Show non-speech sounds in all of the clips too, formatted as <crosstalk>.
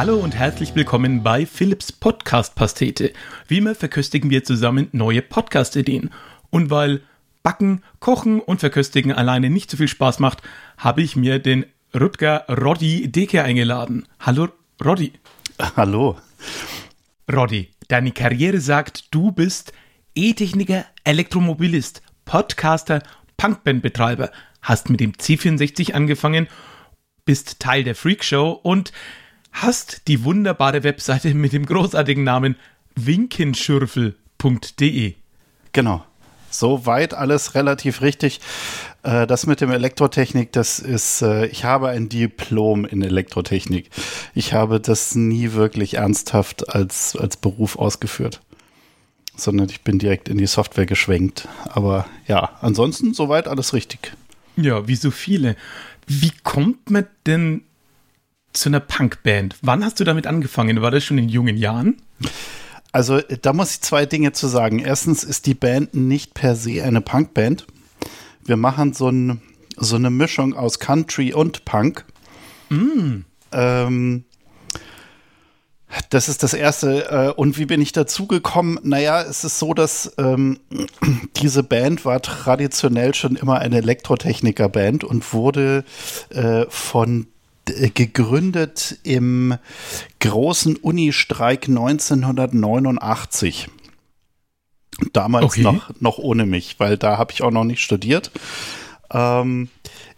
Hallo und herzlich willkommen bei Philips Podcast Pastete. Wie immer verköstigen wir zusammen neue Podcast-Ideen. Und weil Backen, Kochen und Verköstigen alleine nicht so viel Spaß macht, habe ich mir den Rutger Roddy Deke eingeladen. Hallo Roddy. Hallo. Roddy, deine Karriere sagt, du bist E-Techniker, Elektromobilist, Podcaster, Punkbandbetreiber, hast mit dem C64 angefangen, bist Teil der Freak Show und hast die wunderbare Webseite <laughs> mit dem großartigen Namen winkenschürfel.de. Genau. Soweit alles relativ richtig. Äh, das mit dem Elektrotechnik, das ist, äh, ich habe ein Diplom in Elektrotechnik. Ich habe das nie wirklich ernsthaft als, als Beruf ausgeführt, sondern ich bin direkt in die Software geschwenkt. Aber ja, ansonsten soweit alles richtig. Ja, wie so viele. Wie kommt man denn zu einer Punkband? Wann hast du damit angefangen? War das schon in jungen Jahren? Also da muss ich zwei Dinge zu sagen. Erstens ist die Band nicht per se eine Punkband. Wir machen so, ein, so eine Mischung aus Country und Punk. Mm. Ähm, das ist das Erste. Äh, und wie bin ich dazu gekommen? Naja, es ist so, dass ähm, <clears throat> diese Band war traditionell schon immer eine Elektrotechniker-Band und wurde äh, von gegründet im großen Unistreik 1989. Damals okay. noch, noch ohne mich, weil da habe ich auch noch nicht studiert. Ähm,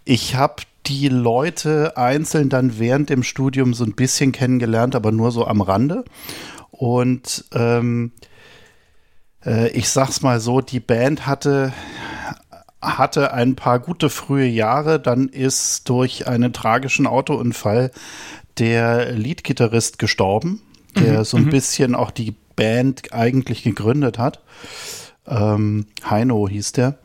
ich habe die Leute einzeln dann während dem Studium so ein bisschen kennengelernt, aber nur so am Rande. Und ähm, äh, ich sag's mal so, die Band hatte hatte ein paar gute frühe Jahre, dann ist durch einen tragischen Autounfall der Leadgitarrist gestorben, der mhm, so ein mhm. bisschen auch die Band eigentlich gegründet hat. Ähm, Heino hieß der.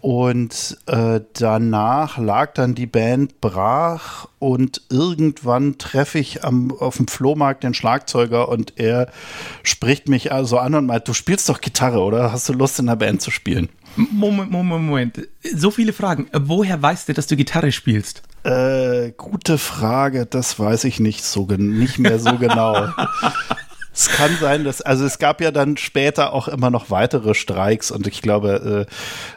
Und äh, danach lag dann die Band brach und irgendwann treffe ich am, auf dem Flohmarkt den Schlagzeuger und er spricht mich also an und meint, du spielst doch Gitarre, oder? Hast du Lust in der Band zu spielen? Moment, Moment, Moment. So viele Fragen. Woher weißt du, dass du Gitarre spielst? Äh, gute Frage, das weiß ich nicht so nicht mehr so genau. <laughs> Es kann sein, dass, also es gab ja dann später auch immer noch weitere Streiks und ich glaube,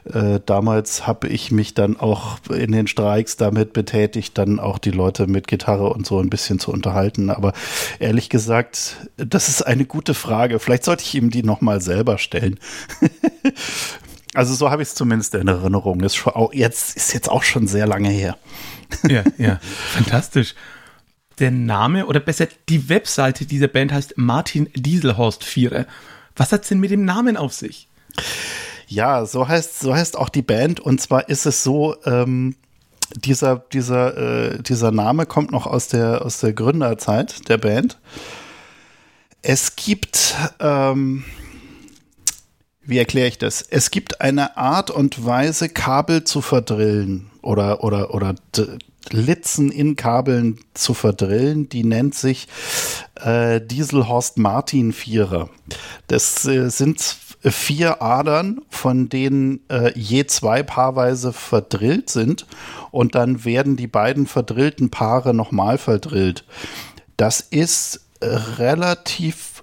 äh, äh, damals habe ich mich dann auch in den Streiks damit betätigt, dann auch die Leute mit Gitarre und so ein bisschen zu unterhalten. Aber ehrlich gesagt, das ist eine gute Frage. Vielleicht sollte ich ihm die nochmal selber stellen. <laughs> also so habe ich es zumindest in Erinnerung. Das ist, schon auch, jetzt, ist jetzt auch schon sehr lange her. ja, <laughs> ja, fantastisch der Name oder besser die Webseite dieser Band heißt Martin Dieselhorst Vierer. Was hat es denn mit dem Namen auf sich? Ja, so heißt, so heißt auch die Band. Und zwar ist es so, ähm, dieser, dieser, äh, dieser Name kommt noch aus der, aus der Gründerzeit der Band. Es gibt, ähm, wie erkläre ich das? Es gibt eine Art und Weise, Kabel zu verdrillen oder, oder, oder Litzen in Kabeln zu verdrillen. Die nennt sich äh, Dieselhorst Martin Vierer. Das äh, sind vier Adern, von denen äh, je zwei paarweise verdrillt sind und dann werden die beiden verdrillten Paare nochmal verdrillt. Das ist relativ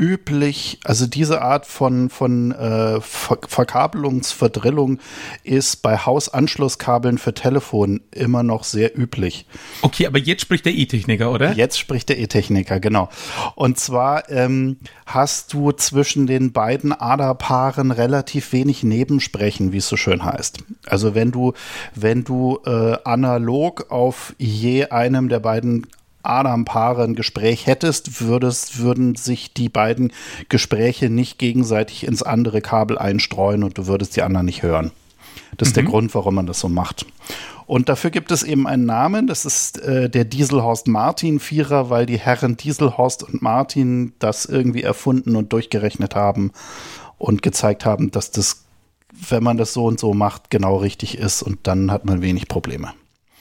üblich, also diese Art von, von äh, Ver Verkabelungsverdrillung ist bei Hausanschlusskabeln für Telefon immer noch sehr üblich. Okay, aber jetzt spricht der E-Techniker, oder? Jetzt spricht der E-Techniker, genau. Und zwar ähm, hast du zwischen den beiden Aderpaaren relativ wenig Nebensprechen, wie es so schön heißt. Also wenn du, wenn du äh, analog auf je einem der beiden Adam-Paare ein Gespräch hättest, würdest, würden sich die beiden Gespräche nicht gegenseitig ins andere Kabel einstreuen und du würdest die anderen nicht hören. Das ist mhm. der Grund, warum man das so macht. Und dafür gibt es eben einen Namen, das ist äh, der Dieselhorst Martin Vierer, weil die Herren Dieselhorst und Martin das irgendwie erfunden und durchgerechnet haben und gezeigt haben, dass das, wenn man das so und so macht, genau richtig ist und dann hat man wenig Probleme.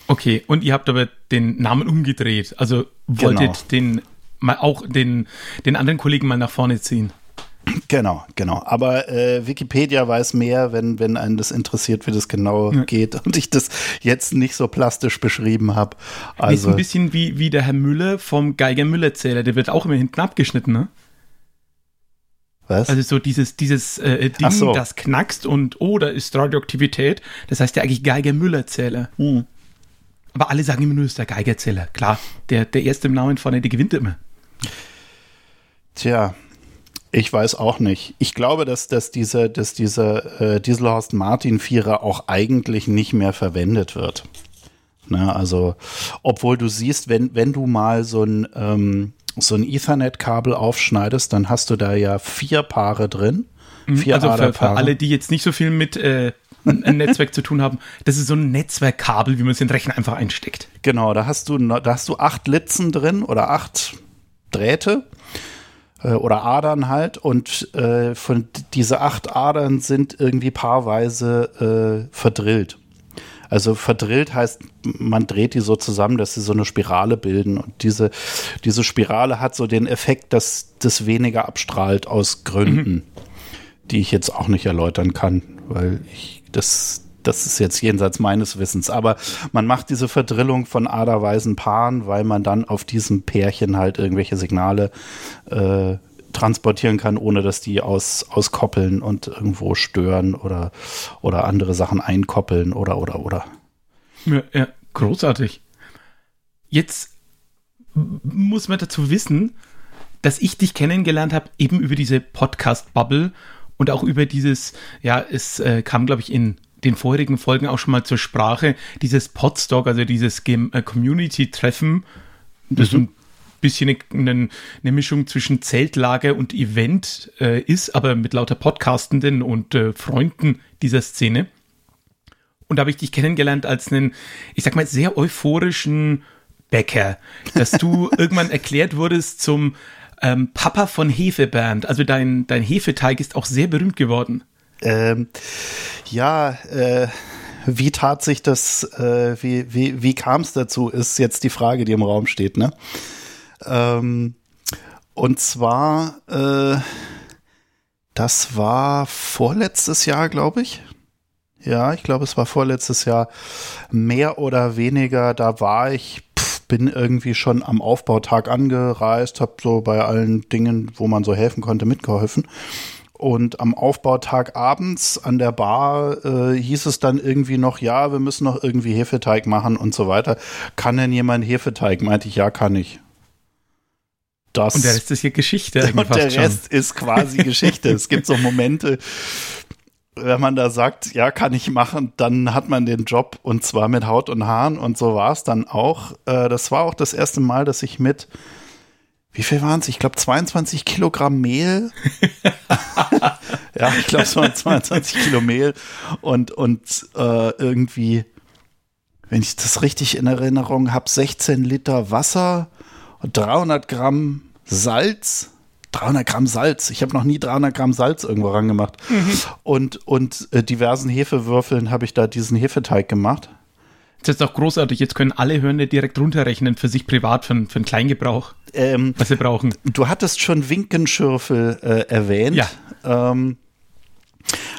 Okay, und ihr habt aber den Namen umgedreht. Also wolltet genau. den mal auch den, den anderen Kollegen mal nach vorne ziehen. Genau, genau. Aber äh, Wikipedia weiß mehr, wenn, wenn einen das interessiert, wie das genau ja. geht und ich das jetzt nicht so plastisch beschrieben habe. Also ist ein bisschen wie, wie der Herr Müller vom Geiger-Müller-Zähler, der wird auch immer hinten abgeschnitten, ne? Was? Also so dieses, dieses äh, Ding, so. das knackst und oh, da ist Radioaktivität. Das heißt ja eigentlich Geiger-Müller-Zähler. Hm. Aber alle sagen immer nur, es ist der Geigerzähler. Klar, der, der erste im Namen vorne, der gewinnt immer. Tja, ich weiß auch nicht. Ich glaube, dass, dass diese, dass diese äh, Dieselhorst Martin Vierer auch eigentlich nicht mehr verwendet wird. Ne, also, obwohl du siehst, wenn, wenn du mal so ein, ähm, so ein Ethernet-Kabel aufschneidest, dann hast du da ja vier Paare drin. Mhm, vier also für, für alle, die jetzt nicht so viel mit äh, Netzwerk zu tun haben, das ist so ein Netzwerkkabel, wie man es in den Rechner einfach einsteckt. Genau, da hast du, da hast du acht Litzen drin oder acht Drähte äh, oder Adern halt und äh, von diese acht Adern sind irgendwie paarweise äh, verdrillt. Also verdrillt heißt, man dreht die so zusammen, dass sie so eine Spirale bilden. Und diese, diese Spirale hat so den Effekt, dass das weniger abstrahlt aus Gründen, mhm. Die ich jetzt auch nicht erläutern kann, weil ich das, das ist jetzt jenseits meines Wissens. Aber man macht diese Verdrillung von aderweisen Paaren, weil man dann auf diesem Pärchen halt irgendwelche Signale äh, transportieren kann, ohne dass die aus, auskoppeln und irgendwo stören oder, oder andere Sachen einkoppeln oder, oder, oder. Ja, ja großartig. Jetzt muss man dazu wissen, dass ich dich kennengelernt habe, eben über diese Podcast-Bubble und auch über dieses, ja, es äh, kam, glaube ich, in den vorherigen Folgen auch schon mal zur Sprache, dieses Podstock, also dieses äh, Community-Treffen, das mhm. so ein bisschen eine, eine, Mischung zwischen Zeltlager und Event äh, ist, aber mit lauter Podcastenden und äh, Freunden dieser Szene. Und da habe ich dich kennengelernt als einen, ich sag mal, sehr euphorischen Bäcker, dass du <laughs> irgendwann erklärt wurdest zum ähm, Papa von Hefebernd. Also dein, dein Hefeteig ist auch sehr berühmt geworden. Ähm, ja, äh, wie tat sich das, äh, wie, wie, wie kam es dazu, ist jetzt die Frage, die im Raum steht, ne? Ähm, und zwar, äh, das war vorletztes Jahr, glaube ich. Ja, ich glaube, es war vorletztes Jahr mehr oder weniger. Da war ich, bin irgendwie schon am Aufbautag angereist, habe so bei allen Dingen, wo man so helfen konnte, mitgeholfen. Und am Aufbautag abends an der Bar äh, hieß es dann irgendwie noch, ja, wir müssen noch irgendwie Hefeteig machen und so weiter. Kann denn jemand Hefeteig? Meinte ich, ja, kann ich. Das, und der Rest ist hier Geschichte. <laughs> Und der Rest schon. ist quasi Geschichte. es gibt so Momente, wenn man da sagt, ja, kann ich machen, dann hat man den Job und zwar mit Haut und Haaren und so war es dann auch. Äh, das war auch das erste Mal, dass ich mit, wie viel waren es? Ich glaube 22 Kilogramm Mehl. <laughs> ja, ich glaube es waren 22 Kilo Mehl und, und äh, irgendwie, wenn ich das richtig in Erinnerung habe, 16 Liter Wasser 300 Gramm Salz. 300 Gramm Salz. Ich habe noch nie 300 Gramm Salz irgendwo rangemacht. Mhm. Und, und äh, diversen Hefewürfeln habe ich da diesen Hefeteig gemacht. Das ist auch großartig. Jetzt können alle Hörner direkt runterrechnen für sich privat, für, für einen Kleingebrauch, ähm, was sie brauchen. Du hattest schon Winkenschürfel äh, erwähnt. Ja. Ähm,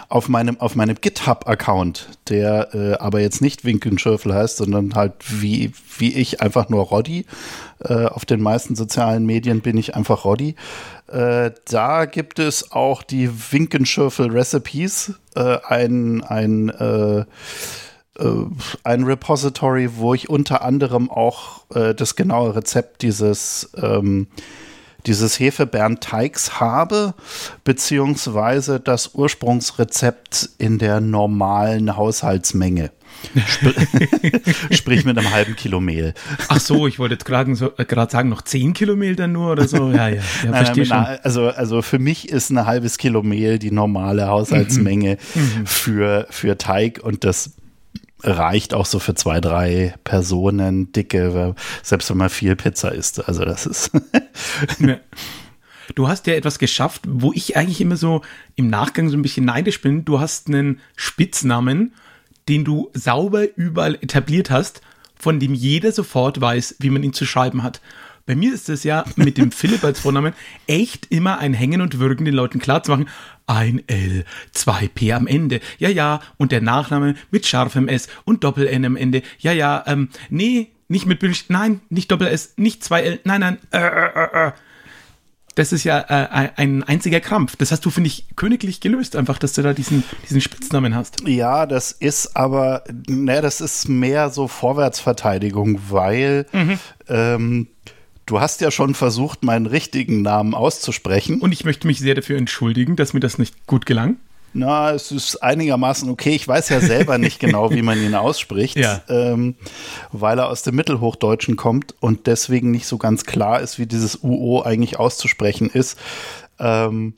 auf meinem, auf meinem GitHub-Account, der äh, aber jetzt nicht Winkenschürfel heißt, sondern halt wie, wie ich einfach nur Roddy. Äh, auf den meisten sozialen Medien bin ich einfach Roddy. Äh, da gibt es auch die Winkenschürfel Recipes, äh, ein, ein äh, äh, ein Repository, wo ich unter anderem auch äh, das genaue Rezept dieses ähm, dieses Hefebeernteigs habe, beziehungsweise das Ursprungsrezept in der normalen Haushaltsmenge. <laughs> Sprich mit einem halben Kilo Mehl. Ach so, ich wollte gerade so, äh, sagen, noch zehn Kilo Mehl dann nur oder so. Ja, ja, ja verstehe schon. Also, also für mich ist ein halbes Kilo Mehl die normale Haushaltsmenge mhm. mhm. für, für Teig und das reicht auch so für zwei, drei Personen dicke, selbst wenn man viel Pizza isst. Also das ist. <laughs> Du hast ja etwas geschafft, wo ich eigentlich immer so im Nachgang so ein bisschen neidisch bin. Du hast einen Spitznamen, den du sauber überall etabliert hast, von dem jeder sofort weiß, wie man ihn zu schreiben hat. Bei mir ist es ja mit dem Philipp als Vornamen echt immer ein Hängen und Würgen den Leuten klarzumachen. Ein L, zwei P am Ende. Ja, ja. Und der Nachname mit scharfem S und Doppel-N am Ende. Ja, ja. Ähm, nee, nicht mit Bild. Nein, nicht Doppel-S, nicht zwei L. Nein, nein. Äh, äh, äh. Das ist ja äh, ein einziger Krampf. Das hast du, finde ich, königlich gelöst, einfach, dass du da diesen, diesen Spitznamen hast. Ja, das ist aber, ne, das ist mehr so Vorwärtsverteidigung, weil mhm. ähm, Du hast ja schon versucht, meinen richtigen Namen auszusprechen. Und ich möchte mich sehr dafür entschuldigen, dass mir das nicht gut gelang. Na, es ist einigermaßen okay. Ich weiß ja selber nicht <laughs> genau, wie man ihn ausspricht, ja. ähm, weil er aus dem Mittelhochdeutschen kommt und deswegen nicht so ganz klar ist, wie dieses UO eigentlich auszusprechen ist. Ähm,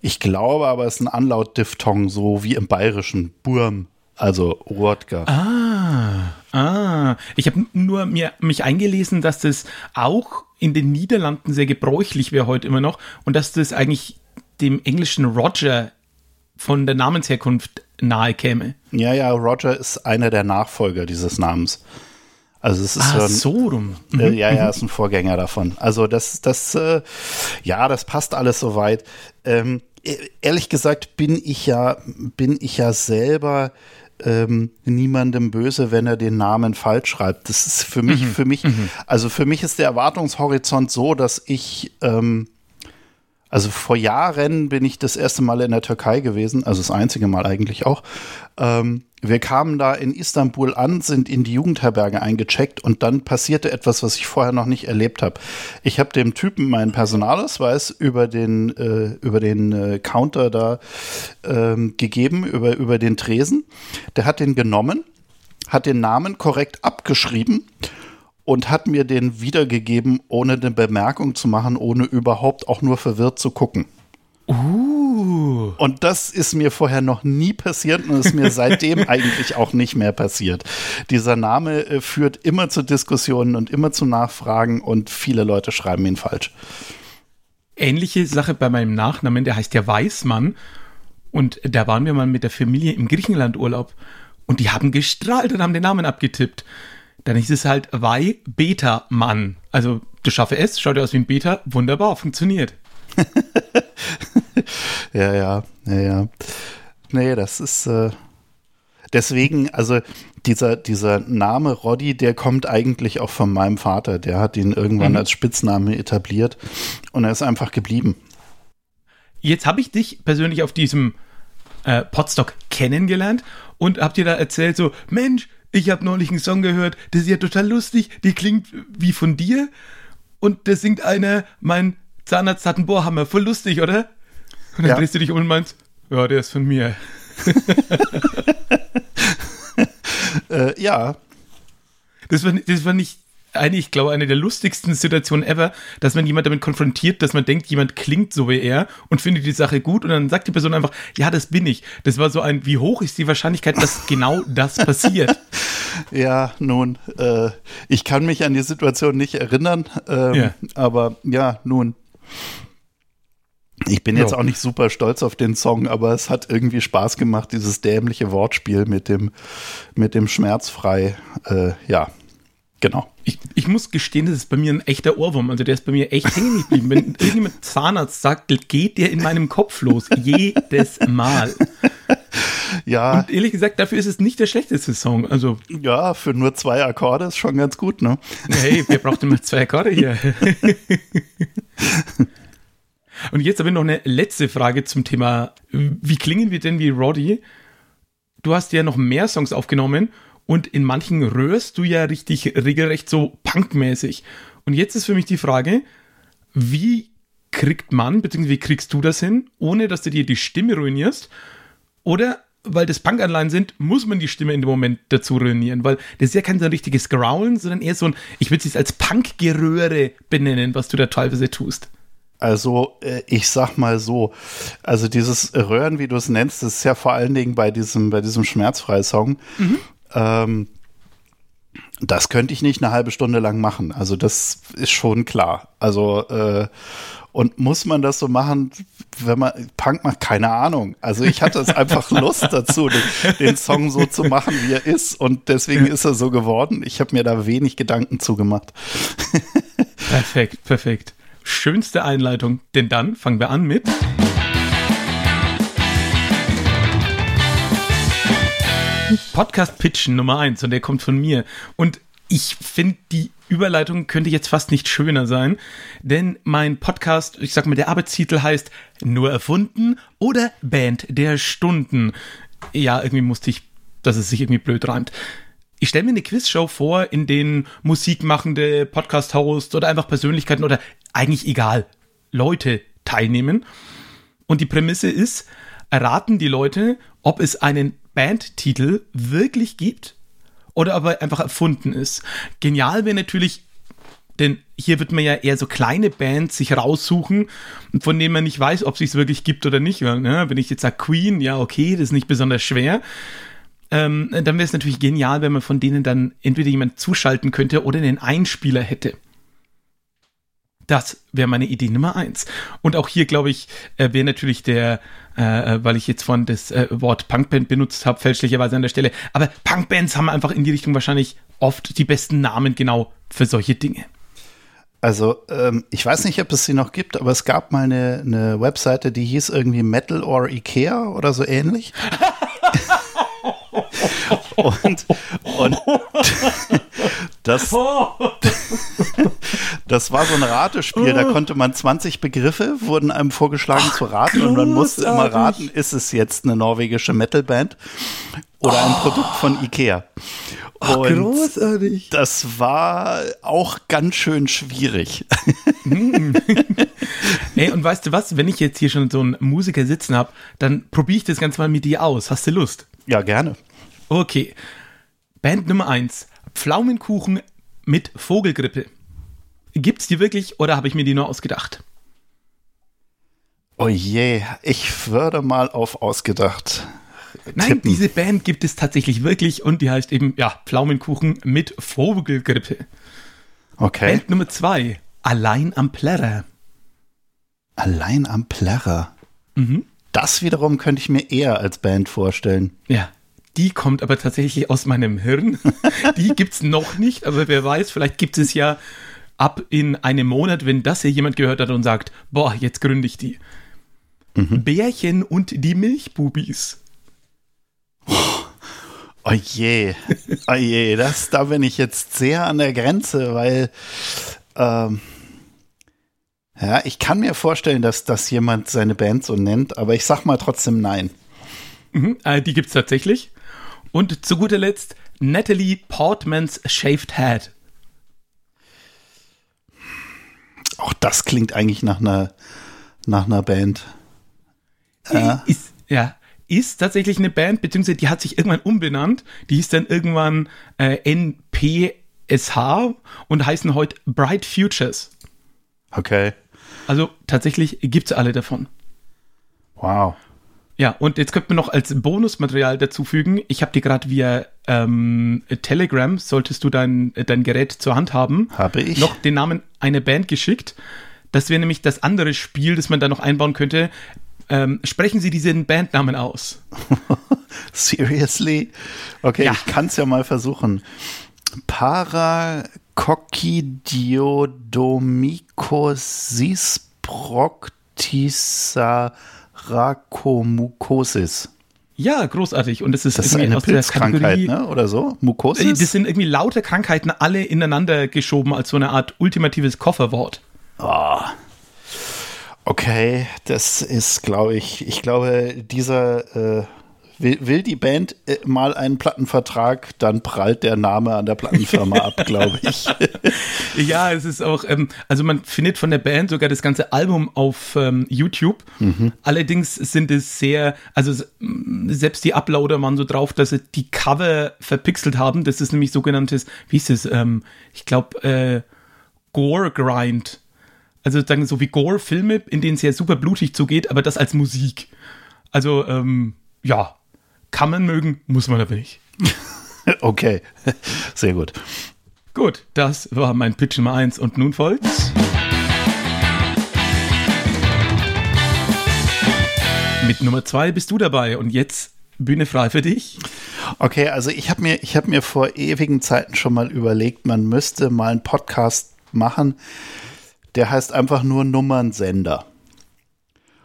ich glaube aber, es ist ein Anlaut-Diphthong, so wie im Bayerischen. Burm, also Wodka. Ah. Ah, ich habe nur mir, mich eingelesen, dass das auch in den Niederlanden sehr gebräuchlich wäre heute immer noch und dass das eigentlich dem englischen Roger von der Namensherkunft nahe käme. Ja, ja, Roger ist einer der Nachfolger dieses Namens. Also es ist ah, ein, so rum. Mhm. Äh, ja, ja, mhm. ist ein Vorgänger davon. Also das, das, äh, ja, das passt alles soweit. Ähm, e-, ehrlich gesagt bin ich ja, bin ich ja selber ähm, niemandem böse, wenn er den Namen falsch schreibt. Das ist für mich, mhm. für mich, mhm. also für mich ist der Erwartungshorizont so, dass ich, ähm, also vor Jahren bin ich das erste Mal in der Türkei gewesen, also das einzige Mal eigentlich auch. Ähm, wir kamen da in Istanbul an, sind in die Jugendherberge eingecheckt und dann passierte etwas, was ich vorher noch nicht erlebt habe. Ich habe dem Typen meinen Personalausweis über den, äh, über den äh, Counter da ähm, gegeben, über, über den Tresen. Der hat den genommen, hat den Namen korrekt abgeschrieben und hat mir den wiedergegeben, ohne eine Bemerkung zu machen, ohne überhaupt auch nur verwirrt zu gucken. Uh. Und das ist mir vorher noch nie passiert und ist mir seitdem <laughs> eigentlich auch nicht mehr passiert. Dieser Name äh, führt immer zu Diskussionen und immer zu Nachfragen und viele Leute schreiben ihn falsch. Ähnliche Sache bei meinem Nachnamen, der heißt ja Weißmann. Und da waren wir mal mit der Familie im Griechenland-Urlaub. Und die haben gestrahlt und haben den Namen abgetippt. Dann ist es halt Wei Beta Mann. Also du schaffe es, schaut ja aus wie ein Beta, wunderbar, funktioniert. <laughs> <laughs> ja, ja, ja, ja. Nee, das ist äh, deswegen, also dieser, dieser Name Roddy, der kommt eigentlich auch von meinem Vater. Der hat ihn irgendwann mhm. als Spitzname etabliert und er ist einfach geblieben. Jetzt habe ich dich persönlich auf diesem äh, Podstock kennengelernt und hab dir da erzählt so, Mensch, ich habe neulich einen Song gehört, der ist ja total lustig, die klingt wie von dir und da singt einer, mein Zahnarzt hat einen Bohrhammer, voll lustig, oder? Und dann ja. drehst du dich um und meinst, ja, der ist von mir. <laughs> äh, ja. Das war, das war nicht eine, ich glaube, eine der lustigsten Situationen ever, dass man jemand damit konfrontiert, dass man denkt, jemand klingt so wie er und findet die Sache gut und dann sagt die Person einfach, ja, das bin ich. Das war so ein, wie hoch ist die Wahrscheinlichkeit, dass <laughs> genau das passiert? Ja, nun, äh, ich kann mich an die Situation nicht erinnern, ähm, ja. aber ja, nun. Ich bin jetzt auch nicht super stolz auf den Song, aber es hat irgendwie Spaß gemacht, dieses dämliche Wortspiel mit dem, mit dem Schmerzfrei. Äh, ja, genau. Ich, ich muss gestehen, das ist bei mir ein echter Ohrwurm. Also der ist bei mir echt hängen geblieben. Wenn <laughs> irgendjemand Zahnarzt sagt, geht der in meinem Kopf los. Jedes Mal. Ja. Und ehrlich gesagt, dafür ist es nicht der schlechteste Song. Also. Ja, für nur zwei Akkorde ist schon ganz gut, ne? Hey, wer braucht immer zwei Akkorde hier? <laughs> Und jetzt habe ich noch eine letzte Frage zum Thema, wie klingen wir denn wie Roddy? Du hast ja noch mehr Songs aufgenommen und in manchen röhrst du ja richtig regelrecht so punkmäßig. Und jetzt ist für mich die Frage, wie kriegt man, beziehungsweise wie kriegst du das hin, ohne dass du dir die Stimme ruinierst? Oder weil das Punk-Anleihen sind, muss man die Stimme in dem Moment dazu ruinieren, weil das ist ja kein so ein richtiges Growlen, sondern eher so ein, ich würde es als Punk-Geröhre benennen, was du da teilweise tust. Also äh, ich sag mal so, also dieses Röhren, wie du es nennst, das ist ja vor allen Dingen bei diesem, bei diesem Schmerzfrei-Song. Mhm. Ähm, Das könnte ich nicht eine halbe Stunde lang machen. Also das ist schon klar. Also äh, und muss man das so machen, wenn man Punk macht? Keine Ahnung. Also ich hatte es einfach <laughs> Lust dazu, den, den, Song so zu machen, wie er ist. Und deswegen ist er so geworden. Ich habe mir da wenig Gedanken zugemacht. <laughs> perfekt, perfekt. Schönste Einleitung. Denn dann fangen wir an mit. Podcast Pitchen Nummer eins und der kommt von mir. Und ich finde, die Überleitung könnte jetzt fast nicht schöner sein, denn mein Podcast, ich sag mal, der Arbeitstitel heißt Nur erfunden oder Band der Stunden. Ja, irgendwie musste ich, dass es sich irgendwie blöd reimt. Ich stelle mir eine Quizshow vor, in denen musikmachende Podcast-Hosts oder einfach Persönlichkeiten oder eigentlich egal, Leute teilnehmen. Und die Prämisse ist, erraten die Leute, ob es einen Bandtitel wirklich gibt oder ob er einfach erfunden ist. Genial wäre natürlich, denn hier wird man ja eher so kleine Bands sich raussuchen, von denen man nicht weiß, ob es sich wirklich gibt oder nicht. Ne? Wenn ich jetzt sage Queen, ja, okay, das ist nicht besonders schwer. Ähm, dann wäre es natürlich genial, wenn man von denen dann entweder jemand zuschalten könnte oder einen Einspieler hätte. Das wäre meine Idee Nummer eins. Und auch hier, glaube ich, äh, wäre natürlich der, äh, äh, weil ich jetzt von das äh, Wort Punkband benutzt habe, fälschlicherweise an der Stelle. Aber Punkbands haben einfach in die Richtung wahrscheinlich oft die besten Namen genau für solche Dinge. Also, ähm, ich weiß nicht, ob es sie noch gibt, aber es gab mal eine, eine Webseite, die hieß irgendwie Metal or Ikea oder so ähnlich. <laughs> und, und das, das war so ein Ratespiel, da konnte man 20 Begriffe, wurden einem vorgeschlagen zu raten und man musste immer raten, ist es jetzt eine norwegische Metalband oder ein Produkt von Ikea. Ach, und großartig. Das war auch ganz schön schwierig. <laughs> Ey, und weißt du was, wenn ich jetzt hier schon so einen Musiker sitzen habe, dann probiere ich das Ganze mal mit dir aus. Hast du Lust? Ja, gerne. Okay. Band Nummer 1. Pflaumenkuchen mit Vogelgrippe. Gibt's die wirklich oder habe ich mir die nur ausgedacht? Oh je, ich würde mal auf ausgedacht. Nein, tippen. diese Band gibt es tatsächlich wirklich und die heißt eben, ja, Pflaumenkuchen mit Vogelgrippe. Okay. Band Nummer 2. Allein am Plärrer. Allein am Plärrer. Mhm. Das wiederum könnte ich mir eher als Band vorstellen. Ja, die kommt aber tatsächlich aus meinem Hirn. <laughs> Die gibt es noch nicht, aber wer weiß, vielleicht gibt es ja ab in einem Monat, wenn das hier jemand gehört hat und sagt, boah, jetzt gründe ich die. Mhm. Bärchen und die Milchbubis. Oh je, oh je, das, da bin ich jetzt sehr an der Grenze, weil ähm, ja, ich kann mir vorstellen, dass das jemand seine Band so nennt, aber ich sag mal trotzdem nein. Mhm, äh, die es tatsächlich. Und zu guter Letzt Natalie Portmans Shaved Head. Auch das klingt eigentlich nach einer, nach einer Band. Ja. Ist, ja, ist tatsächlich eine Band, beziehungsweise die hat sich irgendwann umbenannt. Die hieß dann irgendwann äh, NPSH und heißen heute Bright Futures. Okay. Also tatsächlich gibt es alle davon. Wow. Ja, und jetzt könnte man noch als Bonusmaterial dazufügen, ich habe dir gerade via ähm, Telegram, solltest du dein, dein Gerät zur Hand haben, habe ich. noch den Namen einer Band geschickt. Das wäre nämlich das andere Spiel, das man da noch einbauen könnte. Ähm, sprechen Sie diesen Bandnamen aus. <laughs> Seriously? Okay, ja. ich kann es ja mal versuchen. Paracoccidiodomycosis proctisa Rakomukosis. Ja, großartig. Und das ist, das ist eine Pilzkrankheit, ne? oder so? Mukosis? Äh, das sind irgendwie laute Krankheiten, alle ineinander geschoben als so eine Art ultimatives Kofferwort. Oh. Okay, das ist, glaube ich, ich glaube, dieser äh, Will, will die Band äh, mal einen Plattenvertrag, dann prallt der Name an der Plattenfirma ab, <laughs> glaube ich. ja, es ist auch, ähm, also man findet von der Band sogar das ganze Album auf ähm, YouTube. Mhm. Allerdings sind es sehr, also selbst die Uploader waren so drauf, dass sie die Cover verpixelt haben. Das ist nämlich sogenanntes, wie ist es, ähm, ich glaube, äh, Gore Grind. Also sagen so wie Gore-Filme, in denen es ja super blutig zugeht, aber das als Musik. Also, ähm, ja, kann man mögen, muss man aber nicht. <laughs> Okay, <laughs> sehr gut. Gut, das war mein Pitch Nummer 1 und nun folgt. Mit Nummer 2 bist du dabei und jetzt Bühne frei für dich. Okay, also ich habe mir, hab mir vor ewigen Zeiten schon mal überlegt, man müsste mal einen Podcast machen, der heißt einfach nur Nummernsender.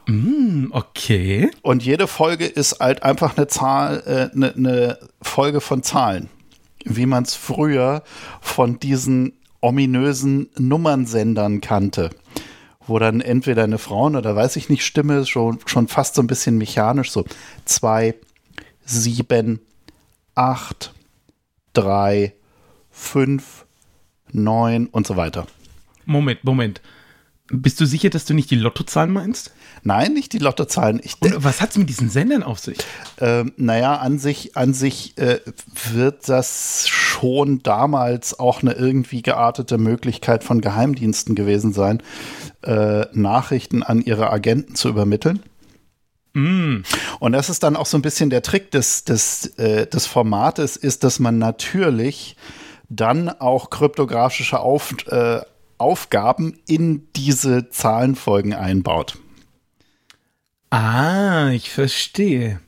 Mm, okay. Und jede Folge ist halt einfach eine Zahl, äh, eine, eine Folge von Zahlen. Wie man es früher von diesen ominösen Nummernsendern kannte. Wo dann entweder eine Frauen- oder weiß ich nicht Stimme schon, schon fast so ein bisschen mechanisch so zwei, sieben, acht, drei, fünf, neun und so weiter. Moment, Moment. Bist du sicher, dass du nicht die Lottozahlen meinst? Nein, nicht die Lottozahlen. Ich, Und was hat es mit diesen Sendern auf sich? ähm, naja, an sich, an sich äh, wird das schon damals auch eine irgendwie geartete Möglichkeit von Geheimdiensten gewesen sein, äh, Nachrichten an ihre Agenten zu übermitteln. Und das ist dann auch so ein bisschen der Trick des, des, äh, des Formates, ist, dass man natürlich dann auch kryptografische Auf, äh, Aufgaben in diese Zahlenfolgen einbaut. Ah, ich verstehe.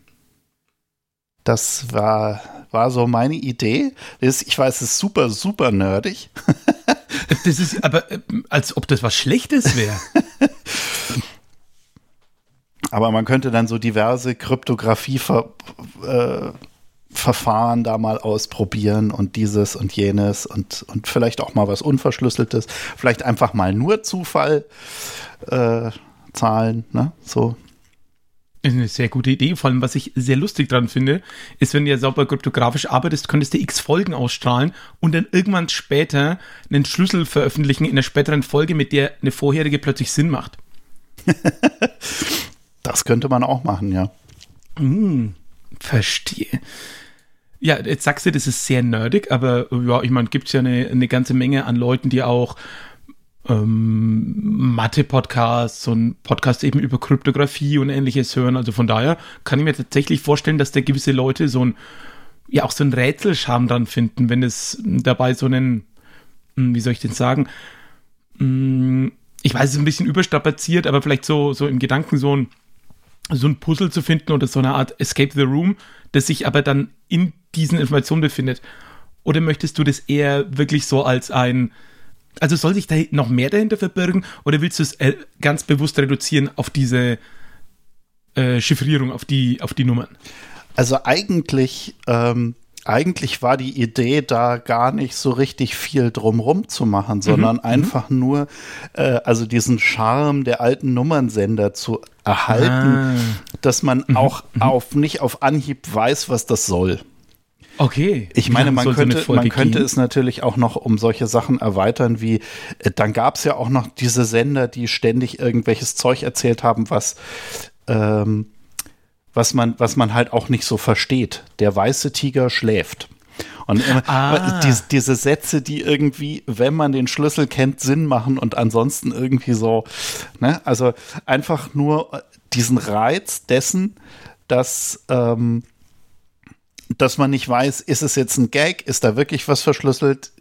Das war, war so meine Idee. Ich weiß, es ist super, super nerdig. <laughs> Das ist aber, äh, als ob das was Schlechtes wäre. <laughs> Aber man könnte dann so diverse Kryptographie-Verfahren da mal ausprobieren und dieses und jenes und, und vielleicht auch mal was Unverschlüsseltes. Vielleicht einfach mal nur Zufall äh, zahlen, ne? So. Ist eine sehr gute Idee. Vor allem, was ich sehr lustig dran finde, ist, wenn du ja sauber kryptografisch arbeitest, könntest du x Folgen ausstrahlen und dann irgendwann später einen Schlüssel veröffentlichen in einer späteren Folge, mit der eine vorherige plötzlich Sinn macht. <laughs> Das könnte man auch machen, ja. Verstehe. Ja, jetzt sagst du, das ist sehr nerdig, aber ja, ich meine, gibt es ja eine, eine ganze Menge an Leuten, die auch ähm, Mathe-Podcasts und Podcasts eben über Kryptographie und ähnliches hören. Also von daher kann ich mir tatsächlich vorstellen, dass da gewisse Leute so ein, ja, auch so ein Rätselscham dran finden, wenn es dabei so einen, hm, wie soll ich denn sagen, hm, ich weiß, es ist ein bisschen überstrapaziert, aber vielleicht so, so im Gedanken so ein, so ein Puzzle zu finden oder so eine Art Escape the Room, das sich aber dann in diesen Informationen befindet. Oder möchtest du das eher wirklich so als ein, also soll sich da noch mehr dahinter verbirgen oder willst du es äh, ganz bewusst reduzieren auf diese äh, Chiffrierung, auf die, auf die Nummern? Also eigentlich, ähm, eigentlich war die Idee, da gar nicht so richtig viel drumrum zu machen, sondern einfach nur, äh, also diesen Charme der alten Nummernsender zu erhalten, Ah. dass man auch auf nicht auf Anhieb weiß, was das soll. Okay. Ich meine, man könnte, man könnte es natürlich auch noch um solche Sachen erweitern, wie äh, dann gab es ja auch noch diese Sender, die ständig irgendwelches Zeug erzählt haben, was ähm, was man was man halt auch nicht so versteht. Der weiße Tiger schläft. Und Ah. diese, diese Sätze, die irgendwie, wenn man den Schlüssel kennt, Sinn machen und ansonsten irgendwie so, ne? Also einfach nur äh, diesen Reiz dessen, dass ähm, dass man nicht weiß, ist es jetzt ein Gag, ist da wirklich was verschlüsselt,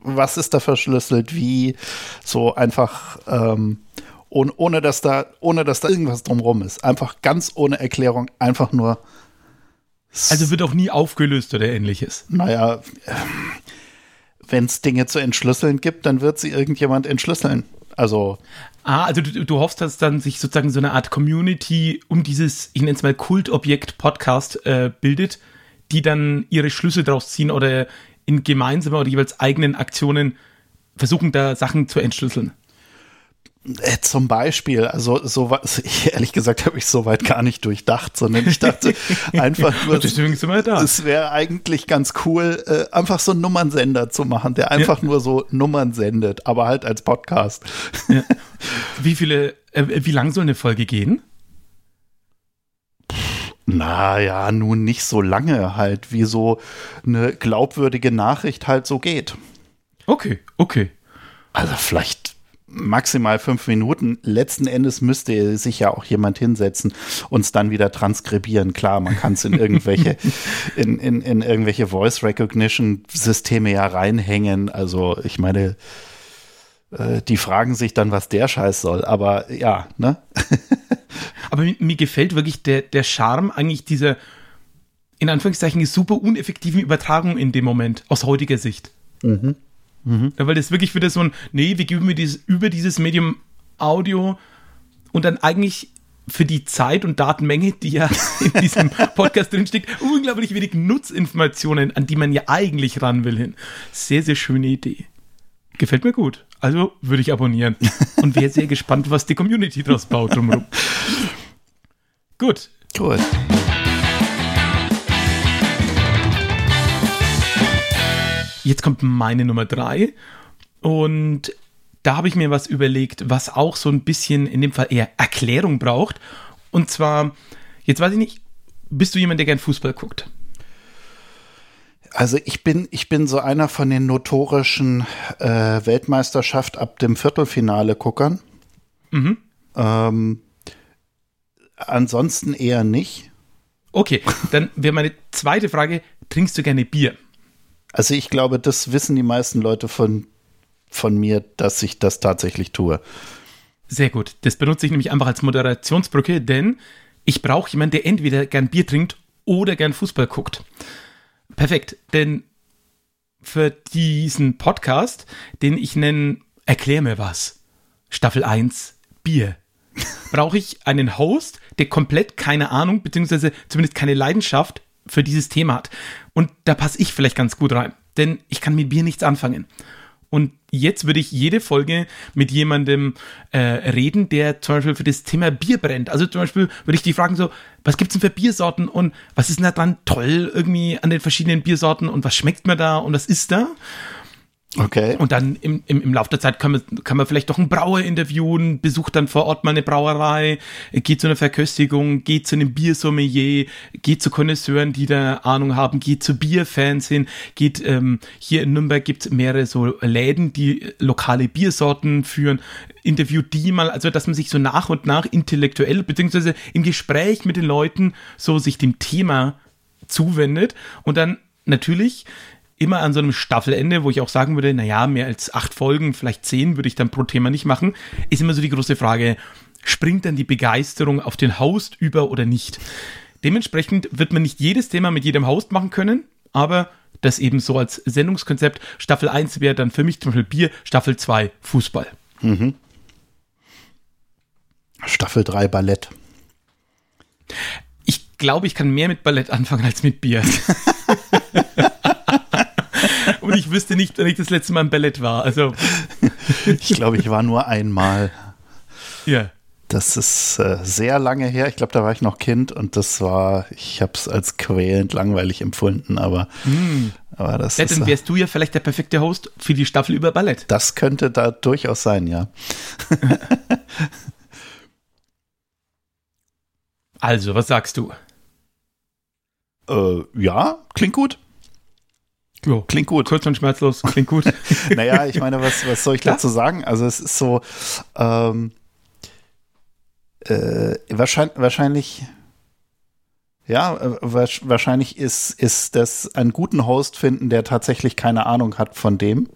was ist da verschlüsselt, wie, so einfach, ähm, ohne, ohne, dass da, ohne dass da irgendwas drumrum ist. Einfach ganz ohne Erklärung, einfach nur, Also wird auch nie aufgelöst oder ähnliches. naja, wenn es Dinge zu entschlüsseln gibt, dann wird sie irgendjemand entschlüsseln. Also, Ah, also du, du hoffst, dass dann sich sozusagen so eine Art Community um dieses, ich nenne es mal Kultobjekt-Podcast äh, bildet, die dann ihre Schlüsse daraus ziehen oder in gemeinsamer oder jeweils eigenen Aktionen versuchen, da Sachen zu entschlüsseln. Äh, zum Beispiel, also so was, <laughs> ehrlich gesagt habe ich soweit gar nicht durchdacht, sondern ich dachte <laughs> einfach nur, Und deswegen sind wir da. es wäre eigentlich ganz cool, äh, einfach so einen Nummernsender zu machen, der einfach nur so Nummern sendet, aber halt als Podcast. <laughs> Wie viele, äh, wie lang soll eine Folge gehen? Naja, nun nicht so lange halt, wie so eine glaubwürdige Nachricht halt so geht. Okay, okay. Also vielleicht maximal fünf Minuten. Letzten Endes müsste sich ja auch jemand hinsetzen und es dann wieder transkribieren. Klar, man kann es in irgendwelche, <laughs> in, in, in irgendwelche Voice Recognition Systeme ja reinhängen. Also ich meine, äh, die fragen sich dann, was der Scheiß soll. Aber ja, ne? <laughs> Aber mir, mir gefällt wirklich der, der Charme eigentlich dieser, in Anführungszeichen, super uneffektiven Übertragung in dem Moment, aus heutiger Sicht. Mhm. Mhm. Weil das wirklich wieder so ein, nee, wir geben mir dieses, über dieses Medium Audio und dann eigentlich für die Zeit und Datenmenge, die ja <laughs> in diesem Podcast drinsteckt, unglaublich wenig Nutzinformationen, an die man ja eigentlich ran will hin. Sehr, sehr schöne Idee. Gefällt mir gut. Also würde ich abonnieren. Und wäre sehr <laughs> gespannt, was die Community daraus baut drumherum. <laughs> gut. Gut. Jetzt kommt meine Nummer drei. Und da habe ich mir was überlegt, was auch so ein bisschen in dem Fall eher Erklärung braucht. Und zwar, jetzt weiß ich nicht, bist du jemand, der gern Fußball guckt? Also ich bin, ich bin so einer von den notorischen äh, Weltmeisterschaft ab dem Viertelfinale Guckern. Mhm. Ähm, ansonsten eher nicht. Okay, dann wäre meine zweite Frage: Trinkst du gerne Bier? Also ich glaube, das wissen die meisten Leute von, von mir, dass ich das tatsächlich tue. Sehr gut. Das benutze ich nämlich einfach als Moderationsbrücke, denn ich brauche jemanden, der entweder gern Bier trinkt oder gern Fußball guckt. Perfekt, denn für diesen Podcast, den ich nenne Erklär mir was, Staffel 1, Bier, <laughs> brauche ich einen Host, der komplett keine Ahnung, beziehungsweise zumindest keine Leidenschaft für dieses Thema hat. Und da passe ich vielleicht ganz gut rein, denn ich kann mit Bier nichts anfangen. Und jetzt würde ich jede Folge mit jemandem äh, reden, der zum Beispiel für das Thema Bier brennt. Also zum Beispiel würde ich die fragen so, was gibt es denn für Biersorten und was ist denn da dran toll irgendwie an den verschiedenen Biersorten und was schmeckt mir da und was ist da? Okay. Und dann im, im, im Laufe der Zeit kann man, kann man vielleicht doch einen Brauer interviewen, besucht dann vor Ort mal eine Brauerei, geht zu einer Verköstigung, geht zu einem Biersommelier, geht zu Konnoisseuren, die da Ahnung haben, geht zu Bierfans hin, geht ähm, hier in Nürnberg gibt es mehrere so Läden, die lokale Biersorten führen, interviewt die mal, also dass man sich so nach und nach intellektuell beziehungsweise im Gespräch mit den Leuten so sich dem Thema zuwendet und dann natürlich immer an so einem Staffelende, wo ich auch sagen würde, naja, mehr als acht Folgen, vielleicht zehn würde ich dann pro Thema nicht machen, ist immer so die große Frage, springt dann die Begeisterung auf den Host über oder nicht? Dementsprechend wird man nicht jedes Thema mit jedem Host machen können, aber das eben so als Sendungskonzept. Staffel 1 wäre dann für mich zum Beispiel Bier, Staffel 2 Fußball. Mhm. Staffel 3 Ballett. Ich glaube, ich kann mehr mit Ballett anfangen als mit Bier. <laughs> Wüsste nicht, wenn ich das letzte Mal im Ballett war. Also. <laughs> ich glaube, ich war nur einmal. Ja. Das ist äh, sehr lange her. Ich glaube, da war ich noch Kind und das war, ich habe es als quälend langweilig empfunden, aber, mm. aber das ja, ist. Dann wärst du ja vielleicht der perfekte Host für die Staffel über Ballett. Das könnte da durchaus sein, ja. <laughs> also, was sagst du? Äh, ja, klingt gut. Jo, klingt gut. Kurz und schmerzlos, klingt gut. <laughs> naja, ich meine, was, was soll ich Klar? dazu sagen? Also es ist so, ähm, äh, wahrscheinlich, wahrscheinlich, ja, äh, wahrscheinlich ist, ist das einen guten Host finden, der tatsächlich keine Ahnung hat von dem.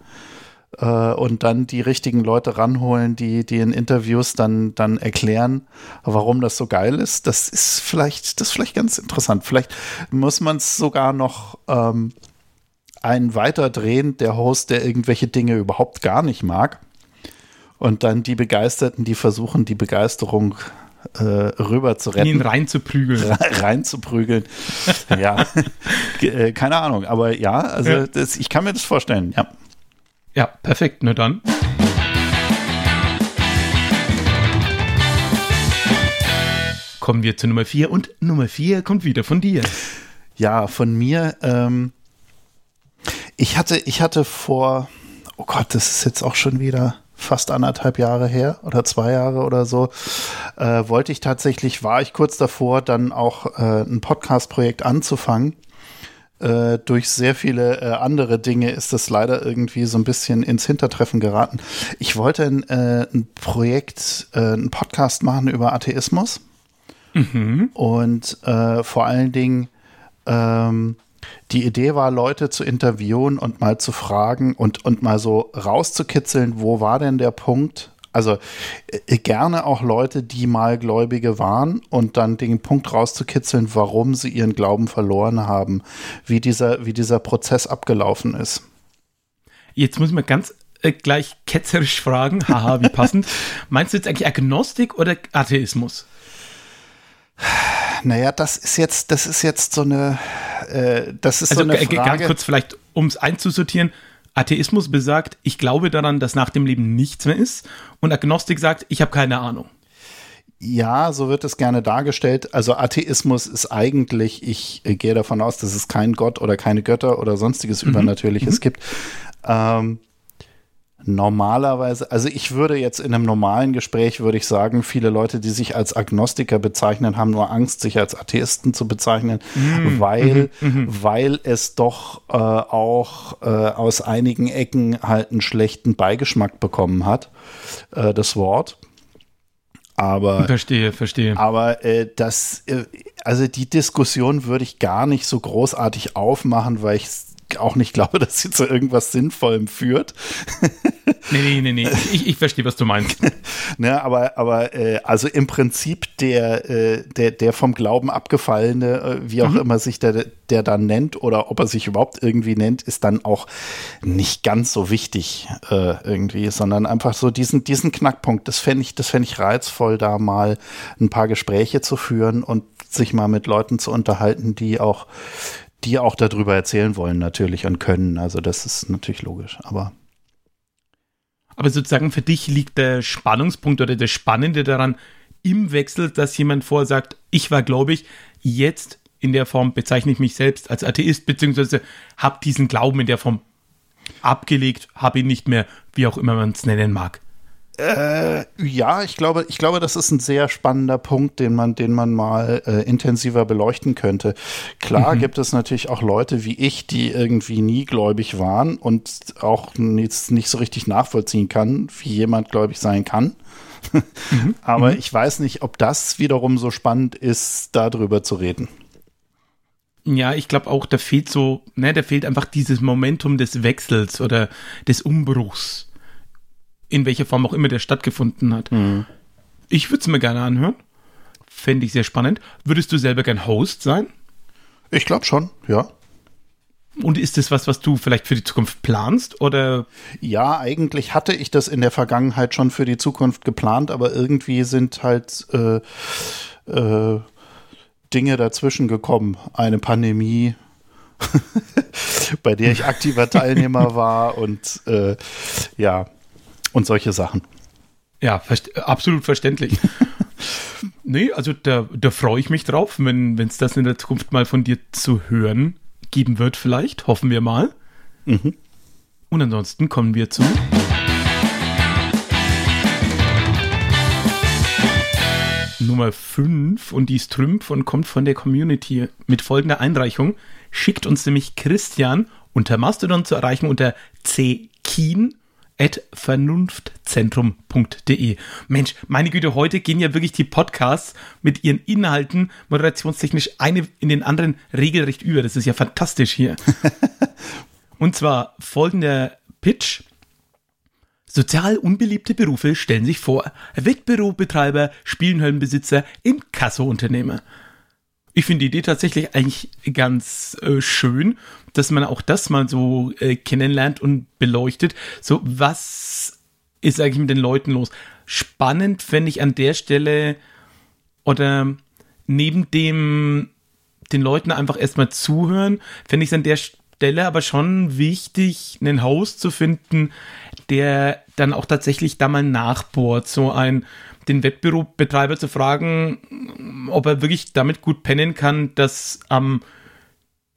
Äh, und dann die richtigen Leute ranholen, die, die in Interviews dann, dann erklären, warum das so geil ist. Das ist vielleicht, das ist vielleicht ganz interessant. Vielleicht muss man es sogar noch ähm, einen weiterdrehen, der Host, der irgendwelche Dinge überhaupt gar nicht mag. Und dann die Begeisterten, die versuchen, die Begeisterung äh, rüber zu retten. ihn reinzuprügeln. <laughs> reinzuprügeln. ja, äh, keine Ahnung. Aber ja, also ja. Das, ich kann mir das vorstellen, ja. Ja, perfekt. Na dann. Kommen wir zu Nummer 4 und Nummer 4 kommt wieder von dir. Ja, von mir. Ähm, ich hatte, ich hatte vor, oh Gott, das ist jetzt auch schon wieder fast anderthalb Jahre her oder zwei Jahre oder so, äh, wollte ich tatsächlich, war ich kurz davor, dann auch äh, ein Podcast-Projekt anzufangen, äh, durch sehr viele äh, andere Dinge ist das leider irgendwie so ein bisschen ins Hintertreffen geraten. Ich wollte ein, äh, ein Projekt, äh, einen Podcast machen über Atheismus mhm. und äh, vor allen Dingen ähm, die Idee war, Leute zu interviewen und mal zu fragen und, und mal so rauszukitzeln, wo war denn der Punkt, also äh, gerne auch Leute, die mal Gläubige waren und dann den Punkt rauszukitzeln, warum sie ihren Glauben verloren haben, wie dieser, wie dieser Prozess abgelaufen ist. Jetzt muss man ganz äh, gleich ketzerisch fragen, haha, wie passend. <laughs> Meinst du jetzt eigentlich Agnostik oder Atheismus? Naja, das ist jetzt, das ist jetzt so eine, äh, das ist also so eine Frage. Ganz kurz vielleicht, um es einzusortieren, Atheismus besagt, ich glaube daran, dass nach dem Leben nichts mehr ist. Und Agnostik sagt, ich habe keine Ahnung. Ja, so wird es gerne dargestellt. Also Atheismus ist eigentlich, ich äh, gehe davon aus, dass es keinen Gott oder keine Götter oder sonstiges mhm. Übernatürliches mhm. gibt. Ähm, normalerweise, also ich würde jetzt in einem normalen Gespräch, würde ich sagen, viele Leute, die sich als Agnostiker bezeichnen, haben nur Angst, sich als Atheisten zu bezeichnen, mm, weil, mm, mm. weil es doch äh, auch äh, aus einigen Ecken halt einen schlechten Beigeschmack bekommen hat, äh, das Wort. Aber verstehe, verstehe. Aber äh, das, äh, also die Diskussion würde ich gar nicht so großartig aufmachen, weil ich auch nicht glaube, <laughs> dass sie zu irgendwas Sinnvollem führt. nee, nee, nee, nee. Ich, ich verstehe, was du meinst. <laughs> ne, aber aber äh, also im Prinzip der, äh, der, der vom Glauben abgefallene, äh, wie auch mhm. immer sich der, der dann nennt oder ob er sich überhaupt irgendwie nennt, ist dann auch nicht ganz so wichtig äh, irgendwie, sondern einfach so diesen, diesen Knackpunkt, das fände ich, das fände ich reizvoll, da mal ein paar Gespräche zu führen und sich mal mit Leuten zu unterhalten, die auch die auch darüber erzählen wollen natürlich und können. Also das ist natürlich logisch, aber. Aber sozusagen für dich liegt der Spannungspunkt oder das Spannende daran im Wechsel, dass jemand vorher sagt, ich war gläubig, jetzt in der Form bezeichne ich mich selbst als Atheist, beziehungsweise habe diesen Glauben in der Form abgelegt, habe ihn nicht mehr, wie auch immer man es nennen mag. Äh, ja, ich glaube, ich glaube, das ist ein sehr spannender Punkt, den man, den man mal äh, intensiver beleuchten könnte. Klar mhm. gibt es natürlich auch Leute wie ich, die irgendwie nie gläubig waren und auch jetzt nicht so richtig nachvollziehen kann, wie jemand gläubig sein kann. mhm. <laughs> Aber mhm. ich weiß nicht, ob das wiederum so spannend ist, darüber zu reden. Ja, ich glaube auch, da fehlt so, ne, da fehlt einfach dieses Momentum des Wechsels oder des Umbruchs in welcher Form auch immer der stattgefunden hat. Mhm. Ich würde es mir gerne anhören. Fände ich sehr spannend. Würdest du selber gern Host sein? Ich glaube schon, ja. Und ist das was, was du vielleicht für die Zukunft planst oder? Ja, eigentlich hatte ich das in der Vergangenheit schon für die Zukunft geplant, aber irgendwie sind halt äh, äh, Dinge dazwischen gekommen. Eine Pandemie, <laughs> bei der ich aktiver Teilnehmer <laughs> war und äh, ja, und solche Sachen. Ja, absolut verständlich. <laughs> nee, also da, da freue ich mich drauf, wenn es das in der Zukunft mal von dir zu hören geben wird, vielleicht. Hoffen wir mal. Mhm. Und ansonsten kommen wir zu. Nummer 5 und die ist Trümpf und kommt von der Community mit folgender Einreichung. Schickt uns nämlich Christian unter Mastodon zu erreichen unter ckeen vernunftzentrum.de. Mensch, meine Güte, heute gehen ja wirklich die Podcasts mit ihren Inhalten moderationstechnisch eine in den anderen regelrecht über. Das ist ja fantastisch hier. <laughs> Und zwar folgender Pitch. Sozial unbeliebte Berufe stellen sich vor. Wettbürobetreiber, Spielenhöllenbesitzer, Inkasso-Unternehmer ich finde die Idee tatsächlich eigentlich ganz äh, schön, dass man auch das mal so äh, kennenlernt und beleuchtet. So, was ist eigentlich mit den Leuten los? Spannend fände ich an der Stelle oder neben dem den Leuten einfach erstmal zuhören, fände ich es an der Stelle aber schon wichtig, einen Host zu finden, der dann auch tatsächlich da mal nachbohrt. So ein den Wettbürobetreiber zu fragen, ob er wirklich damit gut pennen kann, dass am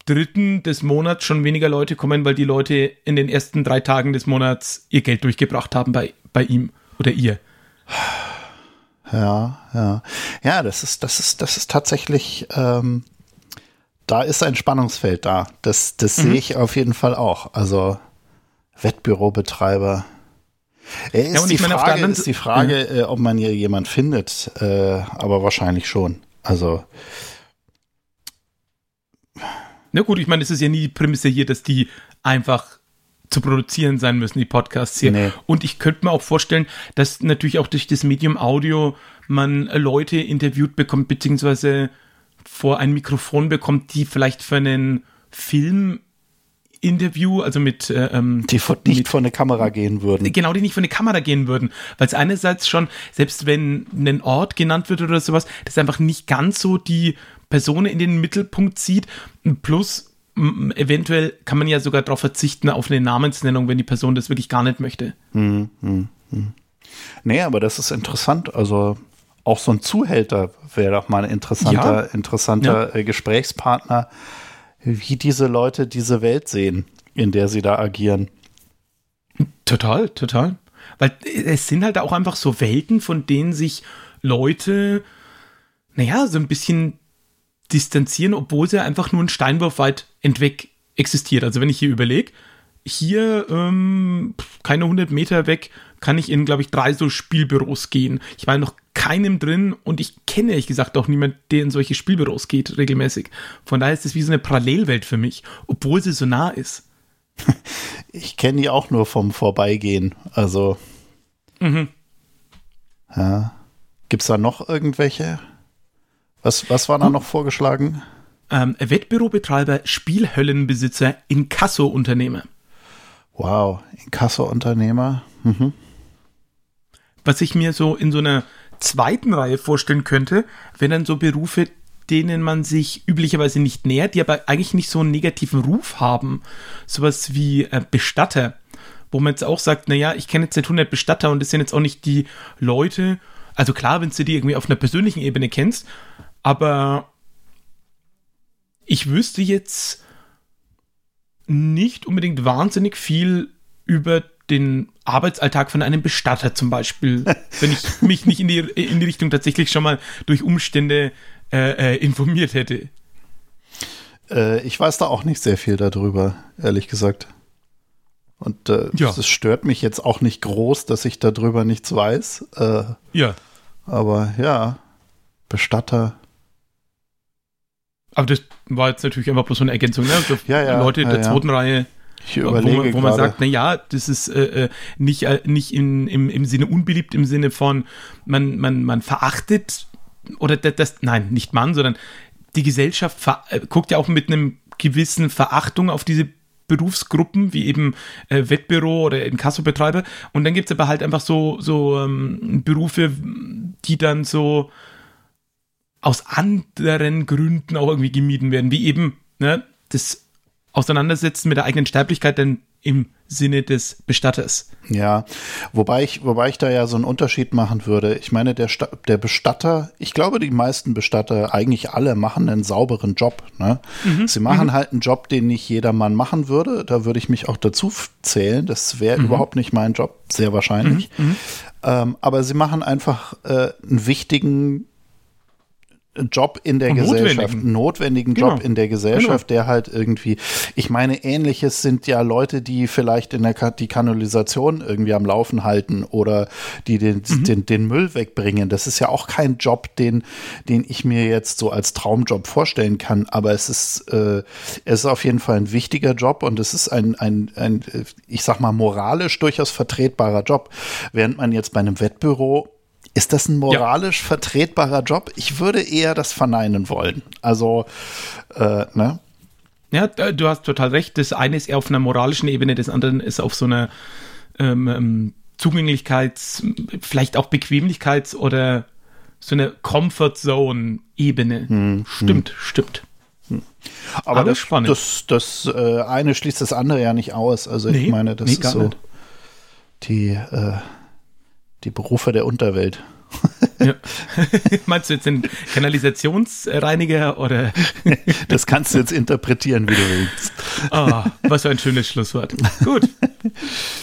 dritten des Monats schon weniger Leute kommen, weil die Leute in den ersten drei Tagen des Monats ihr Geld durchgebracht haben bei, bei ihm oder ihr. Ja, ja. Ja, das ist, das ist, das ist tatsächlich, ähm, da ist ein Spannungsfeld da. Das, das mhm. sehe ich auf jeden Fall auch. Also Wettbürobetreiber. Äh, ist, ja, die meine, Frage, ist die Frage, ja. äh, ob man hier jemand findet, äh, aber wahrscheinlich schon. Also. Na gut, ich meine, es ist ja nie die Prämisse hier, dass die einfach zu produzieren sein müssen, die Podcasts hier. Nee. Und ich könnte mir auch vorstellen, dass natürlich auch durch das Medium Audio man Leute interviewt bekommt, beziehungsweise vor ein Mikrofon bekommt, die vielleicht für einen Film Interview, also mit äh, ähm, die von, nicht mit, vor eine Kamera gehen würden. Genau, die nicht vor eine Kamera gehen würden, weil es einerseits schon, selbst wenn ein Ort genannt wird oder sowas, das einfach nicht ganz so die Person in den Mittelpunkt zieht. Plus eventuell kann man ja sogar darauf verzichten auf eine Namensnennung, wenn die Person das wirklich gar nicht möchte. Hm, hm, hm. Nee, aber das ist interessant. Also auch so ein Zuhälter wäre doch mal ein interessanter, ja. interessanter ja. Äh, Gesprächspartner, wie diese Leute diese Welt sehen, in der sie da agieren. Total, total. Weil es sind halt auch einfach so Welten, von denen sich Leute, naja, so ein bisschen distanzieren, obwohl sie einfach nur einen Steinwurf weit entweg existiert. Also wenn ich hier überlege, hier ähm, keine 100 Meter weg kann ich in, glaube ich, drei so Spielbüros gehen. Ich war noch keinem drin und ich kenne ehrlich gesagt auch niemanden, der in solche Spielbüros geht regelmäßig. Von daher ist es wie so eine Parallelwelt für mich, obwohl sie so nah ist. <laughs> Ich kenne die auch nur vom Vorbeigehen. Also. Mhm. Ja. Gibt es da noch irgendwelche? Was, was war da noch vorgeschlagen? Ähm, Wettbürobetreiber, Spielhöllenbesitzer, Inkasso-Unternehmer. Wow, Inkasso-Unternehmer. Mhm. Was ich mir so in so einer zweiten Reihe vorstellen könnte, wenn dann so Berufe, denen man sich üblicherweise nicht nähert, die aber eigentlich nicht so einen negativen Ruf haben. Sowas wie äh, Bestatter, wo man jetzt auch sagt, naja, ich kenne jetzt nicht 100 Bestatter und das sind jetzt auch nicht die Leute, also klar, wenn du die irgendwie auf einer persönlichen Ebene kennst, aber ich wüsste jetzt nicht unbedingt wahnsinnig viel über den Arbeitsalltag von einem Bestatter zum Beispiel, <laughs> wenn ich mich nicht in die, in die Richtung tatsächlich schon mal durch Umstände äh, äh, informiert hätte. Äh, ich weiß da auch nicht sehr viel darüber, ehrlich gesagt. Und äh, ja. es stört mich jetzt auch nicht groß, dass ich darüber nichts weiß. Äh, ja. Aber ja, Bestatter aber das war jetzt natürlich einfach bloß so eine Ergänzung, ne? Also ja, ja, Leute in der zweiten Reihe, wo man, wo man sagt, na ja, das ist äh, äh, nicht, äh, nicht in, im, im Sinne unbeliebt, im Sinne von, man, man, man verachtet, oder das, das nein, nicht man, sondern die Gesellschaft äh, guckt ja auch mit einem gewissen Verachtung auf diese Berufsgruppen, wie eben äh, Wettbüro oder Inkassobetreiber. Und dann gibt es aber halt einfach so, so ähm, Berufe, die dann so, aus anderen Gründen auch irgendwie gemieden werden, wie eben ne, das Auseinandersetzen mit der eigenen Sterblichkeit denn im Sinne des Bestatters. Ja, wobei ich, wobei ich da ja so einen Unterschied machen würde. Ich meine, der, Sta der Bestatter, ich glaube, die meisten Bestatter, eigentlich alle, machen einen sauberen Job. Ne? Mhm. Sie machen mhm. halt einen Job, den nicht jedermann machen würde. Da würde ich mich auch dazu zählen. Das wäre mhm. überhaupt nicht mein Job, sehr wahrscheinlich. Mhm. Mhm. Ähm, aber sie machen einfach äh, einen wichtigen Job in der Gesellschaft, notwendigen, notwendigen Job genau. in der Gesellschaft, genau. der halt irgendwie, ich meine, ähnliches sind ja Leute, die vielleicht in der Ka die Kanalisation irgendwie am Laufen halten oder die den, mhm. den, den Müll wegbringen. Das ist ja auch kein Job, den, den ich mir jetzt so als Traumjob vorstellen kann, aber es ist, äh, es ist auf jeden Fall ein wichtiger Job und es ist ein, ein, ein, ich sag mal, moralisch durchaus vertretbarer Job. Während man jetzt bei einem Wettbüro ist das ein moralisch ja. vertretbarer Job? Ich würde eher das verneinen wollen. Also, äh, ne? Ja, du hast total recht. Das eine ist eher auf einer moralischen Ebene, das andere ist auf so einer ähm, ähm Zugänglichkeits-, vielleicht auch Bequemlichkeits- oder so eine Comfort Zone-Ebene. Hm, stimmt, hm. stimmt. Hm. Aber Alles das, spannend. das, das äh, eine schließt das andere ja nicht aus. Also ich nee, meine, das nee, ist so nicht. die äh, die Berufe der Unterwelt. Ja. <laughs> Meinst du jetzt den Kanalisationsreiniger oder? <laughs> das kannst du jetzt interpretieren, wie du willst. Oh, was für ein schönes Schlusswort. Gut.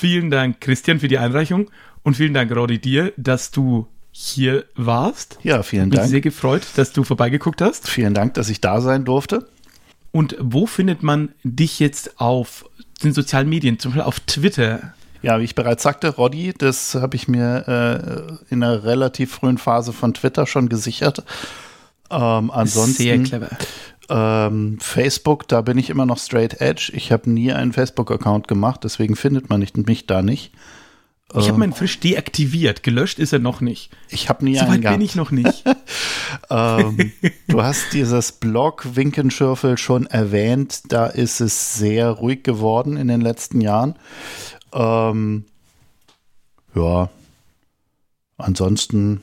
Vielen Dank, Christian, für die Einreichung und vielen Dank, Rodi, dir, dass du hier warst. Ja, vielen Dank. Ich bin sehr gefreut, dass du vorbeigeguckt hast. Vielen Dank, dass ich da sein durfte. Und wo findet man dich jetzt auf den sozialen Medien, zum Beispiel auf Twitter? Ja, wie ich bereits sagte, Roddy, das habe ich mir äh, in einer relativ frühen Phase von Twitter schon gesichert. Ähm, ansonsten, Sehr clever. Ähm, Facebook, da bin ich immer noch straight edge. Ich habe nie einen Facebook-Account gemacht, deswegen findet man nicht, mich da nicht. Ich habe ähm, meinen frisch deaktiviert. Gelöscht ist er noch nicht. Ich habe nie so einen weit bin ich noch nicht. <laughs> ähm, du hast dieses Blog Winkenschürfel schon erwähnt. Da ist es sehr ruhig geworden in den letzten Jahren. Ähm, ja. Ansonsten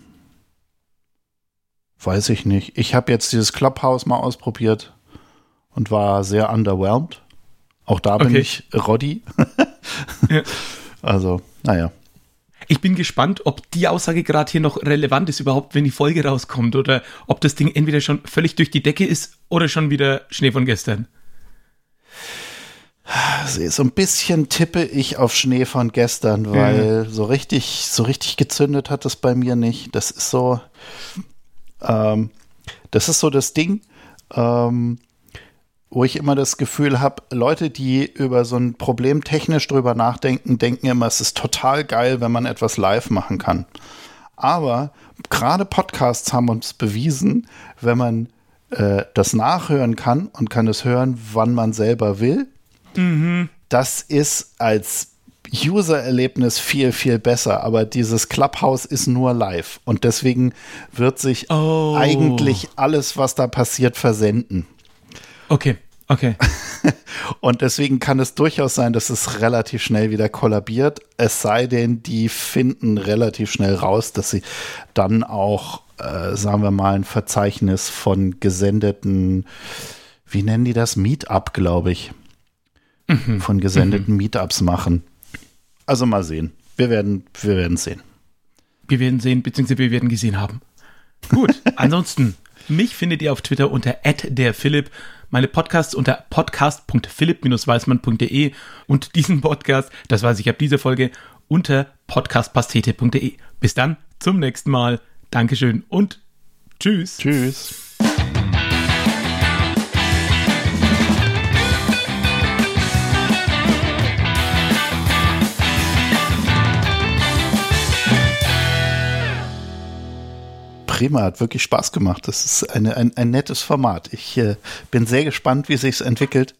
weiß ich nicht. Ich habe jetzt dieses Clubhouse mal ausprobiert und war sehr underwhelmed. Auch da bin okay. ich Roddy. <laughs> ja. Also, naja. Ich bin gespannt, ob die Aussage gerade hier noch relevant ist, überhaupt, wenn die Folge rauskommt, oder ob das Ding entweder schon völlig durch die Decke ist oder schon wieder Schnee von gestern. So ein bisschen tippe ich auf Schnee von gestern, weil mhm. so richtig, so richtig gezündet hat es bei mir nicht. Das ist so, ähm, das ist so das Ding. Ähm, wo ich immer das Gefühl habe, Leute, die über so ein Problem technisch drüber nachdenken, denken immer, es ist total geil, wenn man etwas live machen kann. Aber gerade Podcasts haben uns bewiesen, wenn man äh, das nachhören kann und kann es hören, wann man selber will, mhm. das ist als User-Erlebnis viel, viel besser. Aber dieses Clubhouse ist nur live und deswegen wird sich oh. eigentlich alles, was da passiert, versenden. Okay. Okay. <laughs> Und deswegen kann es durchaus sein, dass es relativ schnell wieder kollabiert. Es sei denn, die finden relativ schnell raus, dass sie dann auch, äh, sagen wir mal, ein Verzeichnis von gesendeten, wie nennen die das? Meetup, glaube ich. Mhm. Von gesendeten mhm. Meetups machen. Also mal sehen. Wir werden, wir werden sehen. Wir werden sehen, beziehungsweise wir werden gesehen haben. Gut, <laughs> ansonsten, mich findet ihr auf Twitter unter @derphilipp meine Podcasts unter podcast.philipp-weismann.de und diesen Podcast, das weiß ich ab dieser Folge, unter podcastpastete.de. Bis dann, zum nächsten Mal. Dankeschön und tschüss. Tschüss. Prima, hat wirklich Spaß gemacht. Das ist eine, ein, ein nettes Format. Ich äh, bin sehr gespannt, wie sich entwickelt.